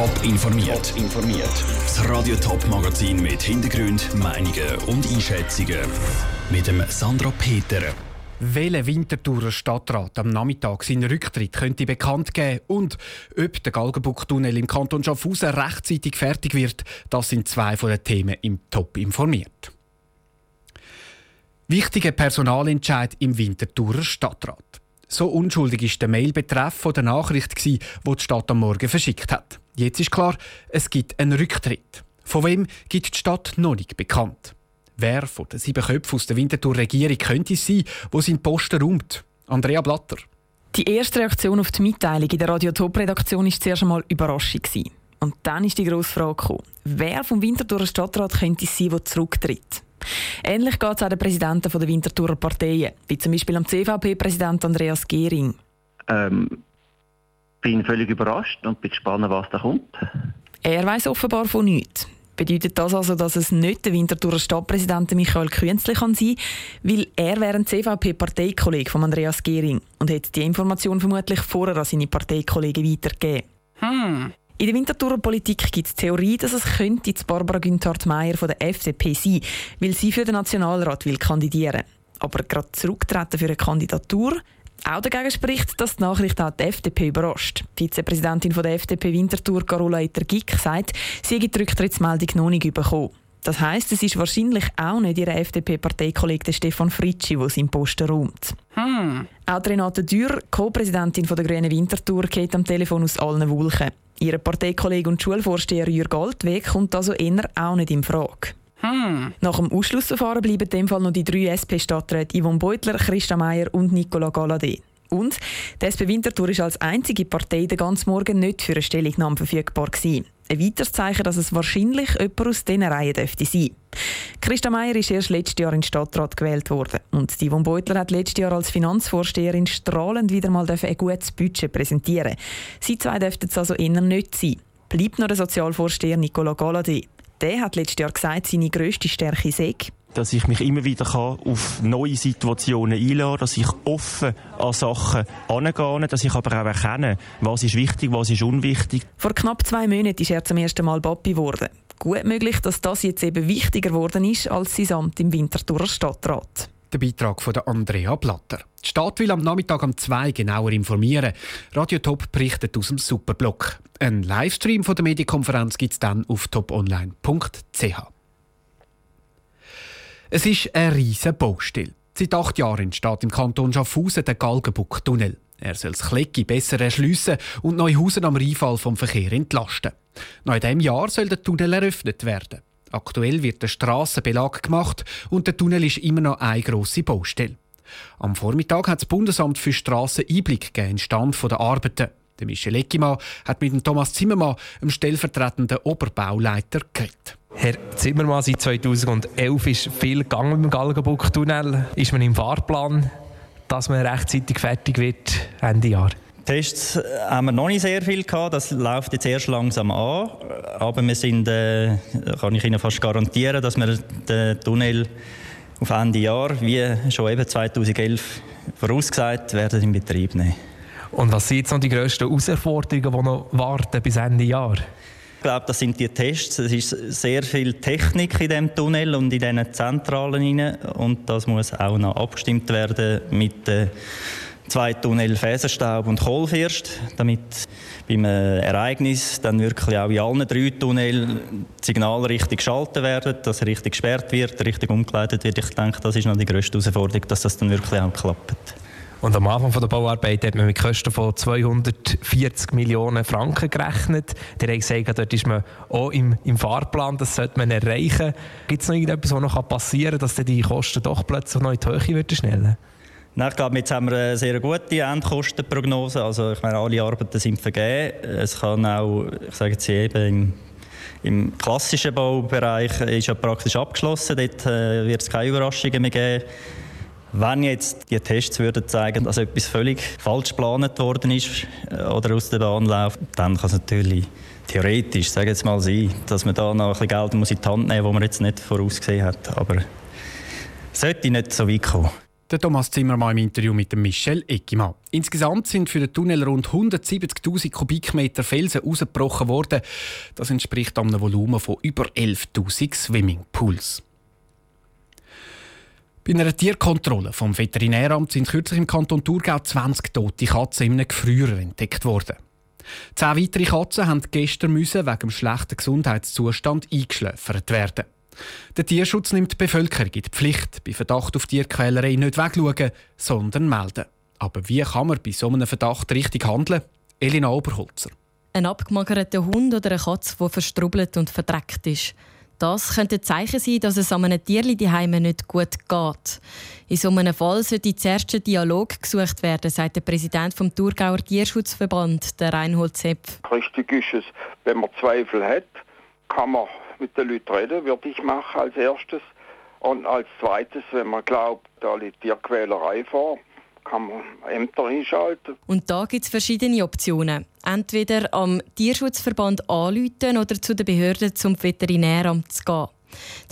Top informiert. informiert. Das Radio Top Magazin mit Hintergrund, Meinungen und Einschätzungen mit dem Sandra Peter. Welcher Winterthurer Stadtrat am Nachmittag seinen Rücktritt könnte bekannt geben und ob der Galgenbuchtunnel im Kanton Schaffhausen rechtzeitig fertig wird, das sind zwei von den Themen im Top informiert. Wichtiger Personalentscheid im Winterthurer Stadtrat. So unschuldig ist der Mailbetreff der Nachricht, die die Stadt am Morgen verschickt hat. Jetzt ist klar, es gibt einen Rücktritt. Von wem gibt die Stadt noch nicht bekannt. Wer von den sieben Köpfen aus der Winterthur-Regierung könnte es sein, wo seinen Posten räumt? Andrea Blatter. Die erste Reaktion auf die Mitteilung in der Radio Top-Redaktion war zuerst einmal Überraschung. Und dann ist die grosse Frage gekommen, wer vom Winterthurer Stadtrat könnte es sein, der zurücktritt? Ähnlich geht es auch den Präsidenten der Winterthurer Parteien, wie zum Beispiel am CVP-Präsident Andreas Gehring. Ähm, bin völlig überrascht und bin gespannt, was da kommt. Er weiß offenbar von nichts. Bedeutet das also, dass es nicht der Winterthurer Stadtpräsident Michael Künzli kann sein weil er wäre ein CVP-Parteikollege von Andreas Gehring und hätte die Information vermutlich vorher an seine Parteikollegen weitergegeben. Hm. In der Winterthurer Politik gibt es Theorie, dass es könnte Barbara Günthard-Meyer von der FDP sein, weil sie für den Nationalrat will kandidieren. Aber gerade zurücktreten für eine Kandidatur auch dagegen spricht, dass die Nachricht auch die FDP überrascht. Die Vizepräsidentin von der FDP Winterthur, Carola Eiter-Gick, sagt, sie hätte die Rücktrittsmeldung noch nicht bekommen. Das heisst, es ist wahrscheinlich auch nicht ihr FDP-Parteikollege Stefan Fritschi, der seinen Posten räumt. Hm. Auch Renate Dürr, Co-Präsidentin der Grünen Winterthur, geht am Telefon aus allen Wulchen. Ihr Parteikollege und Schulvorsteher Jürg Altweg kommt also eher auch nicht in Frage. Hm. Nach dem Ausschlussverfahren bleiben in dem Fall noch die drei SP-Stadträte Yvonne Beutler, Christa Meier und Nicola Galadé. Und die SP Winterthur ist als einzige Partei den ganzen Morgen nicht für eine Stellungnahme verfügbar gewesen. Ein weiteres Zeichen, dass es wahrscheinlich jemand aus diesen Reihen dürfte sein. Christa Meier ist erst letztes Jahr in den Stadtrat gewählt worden. Und Yvonne Beutler hat letztes Jahr als Finanzvorsteherin strahlend wieder mal ein gutes Budget präsentieren. Sie zwei dürften es also eher nicht sein. Bleibt noch der Sozialvorsteher Nicola Galadé. Der hat letztes Jahr gesagt, seine grösste Stärke sei, dass ich mich immer wieder auf neue Situationen einladen kann, dass ich offen an Sachen angehe, dass ich aber auch erkenne, was ist wichtig, was ist unwichtig. Vor knapp zwei Monaten ist er zum ersten Mal Papi geworden. Gut möglich, dass das jetzt eben wichtiger geworden ist als sein Amt im Winterthurer Stadtrat. Der Beitrag von Andrea Blatter. Die Stadt will am Nachmittag um zwei genauer informieren. Radio Top berichtet aus dem Superblock. Ein Livestream von der Medienkonferenz gibt es dann auf toponline.ch. Es ist eine riesige Baustelle. Seit acht Jahren entsteht im Kanton Schaffhausen der Galgenbuck-Tunnel. Er soll das Klecki besser erschliessen und Neuhausen am Rheinfall vom Verkehr entlasten. Noch in diesem Jahr soll der Tunnel eröffnet werden. Aktuell wird der Strassenbelag gemacht und der Tunnel ist immer noch eine grosse Baustelle. Am Vormittag hat das Bundesamt für Strassen Einblick gegeben in den Stand der Arbeiten. Der Michel Eckimann hat mit dem Thomas Zimmermann, dem stellvertretenden Oberbauleiter, geredet. Herr Zimmermann, seit 2011 ist viel gegangen mit dem Galgenbuck-Tunnel. Ist man im Fahrplan, dass man rechtzeitig fertig wird Ende Jahr? Tests haben wir noch nicht sehr viel gehabt. Das läuft jetzt erst langsam an. Aber wir sind, äh, kann ich Ihnen fast garantieren, dass wir den Tunnel auf Ende Jahr, wie schon eben 2011 vorausgesagt, werden in Betrieb nehmen. Und was sind jetzt noch die grössten Herausforderungen, die noch warten bis Ende Jahr? Ich glaube, das sind die Tests. Es ist sehr viel Technik in dem Tunnel und in diesen Zentralen rein. Und das muss auch noch abgestimmt werden mit den zwei Tunnel Fäserstaub und Kohlfirst, damit beim Ereignis dann wirklich auch in allen drei Tunneln die Signale richtig geschaltet werden, dass richtig gesperrt wird, richtig umgeleitet wird. Ich denke, das ist noch die grösste Herausforderung, dass das dann wirklich auch klappt. Und am Anfang der Bauarbeit hat man mit Kosten von 240 Millionen Franken gerechnet. Der hat gesagt, dort ist man auch im, im Fahrplan, das sollte man erreichen. Gibt es noch irgendetwas, was noch passieren kann, dass die Kosten doch plötzlich noch in die Höhe werden schnell? Nein, ich glaube, jetzt haben wir eine sehr gute Endkostenprognose. Also, ich meine, alle Arbeiten sind vergeben. Es kann auch, ich sage jetzt eben, im, im klassischen Baubereich ist ja praktisch abgeschlossen. Dort äh, wird es keine Überraschungen mehr geben. Wenn jetzt die Tests würden zeigen, dass etwas völlig falsch geplant worden ist äh, oder aus der Bahn läuft, dann kann es natürlich theoretisch, sage jetzt mal sein, dass man da noch ein bisschen Geld muss in die Hand nehmen muss, das man jetzt nicht vorausgesehen hat. Aber sollte nicht so weit kommen. Der Thomas Zimmermann im Interview mit dem Michel Eckimann. Insgesamt sind für den Tunnel rund 170.000 Kubikmeter Felsen ausgebrochen worden. Das entspricht einem Volumen von über 11.000 Swimmingpools. Bei einer Tierkontrolle vom Veterinäramt sind kürzlich im Kanton Thurgau 20 tote Katzen in einem Gefrierer entdeckt worden. Zehn weitere Katzen haben gestern müssen wegen dem schlechten Gesundheitszustand eingeschläfert werden. Der Tierschutz nimmt die Bevölkerung in die Pflicht, bei Verdacht auf Tierquälerei nicht wegschauen, sondern melden. Aber wie kann man bei so einem Verdacht richtig handeln? Elina Oberholzer. Ein abgemagerter Hund oder eine Katze, die verstrubbelt und verdreckt ist. Das könnte ein Zeichen sein, dass es an einem Tierli daheim nicht gut geht. In so einem Fall sollte zuerst ein Dialog gesucht werden, sagt der Präsident vom Thurgauer Tierschutzverband, der Reinhold Sepp. Richtig ist es, wenn man Zweifel hat, kann man mit den Leuten reden, würde ich machen als erstes. Und als zweites, wenn man glaubt, da liegt Tierquälerei vor, kann man Ämter einschalten. Und da gibt es verschiedene Optionen. Entweder am Tierschutzverband anrufen oder zu den Behörden zum Veterinäramt zu gehen.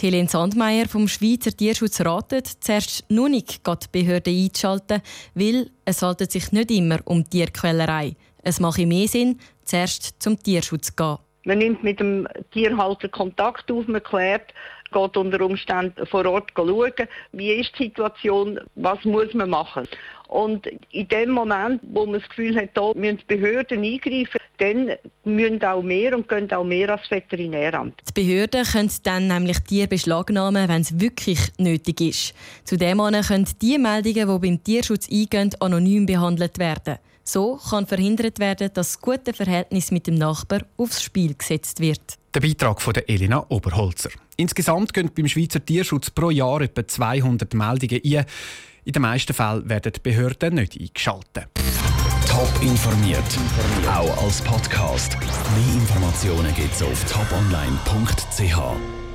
Die Helene Sandmeier vom Schweizer Tierschutz ratet, zuerst nur nicht die Behörden einzuschalten, weil es handelt sich nicht immer um Tierquälerei. Es mache mehr Sinn, zuerst zum Tierschutz zu gehen. Man nimmt mit dem Tierhalter Kontakt auf, man klärt, geht unter Umständen vor Ort schauen, wie ist die Situation, was muss man machen. Und in dem Moment, wo man das Gefühl hat, da müssen die Behörden eingreifen, dann müssen auch mehr und gehen auch mehr als Veterinäramt. Die Behörden können dann nämlich Tiere beschlagnahmen, wenn es wirklich nötig ist. Zudem können die Meldungen, die beim Tierschutz eingehen, anonym behandelt werden. So kann verhindert werden, dass das gute Verhältnis mit dem Nachbar aufs Spiel gesetzt wird. Der Beitrag von Elena Oberholzer. Insgesamt gehen beim Schweizer Tierschutz pro Jahr etwa 200 Meldungen ein. In den meisten Fällen werden die Behörden nicht eingeschaltet. Top informiert, auch als Podcast. Mehr Informationen gibt es auf toponline.ch.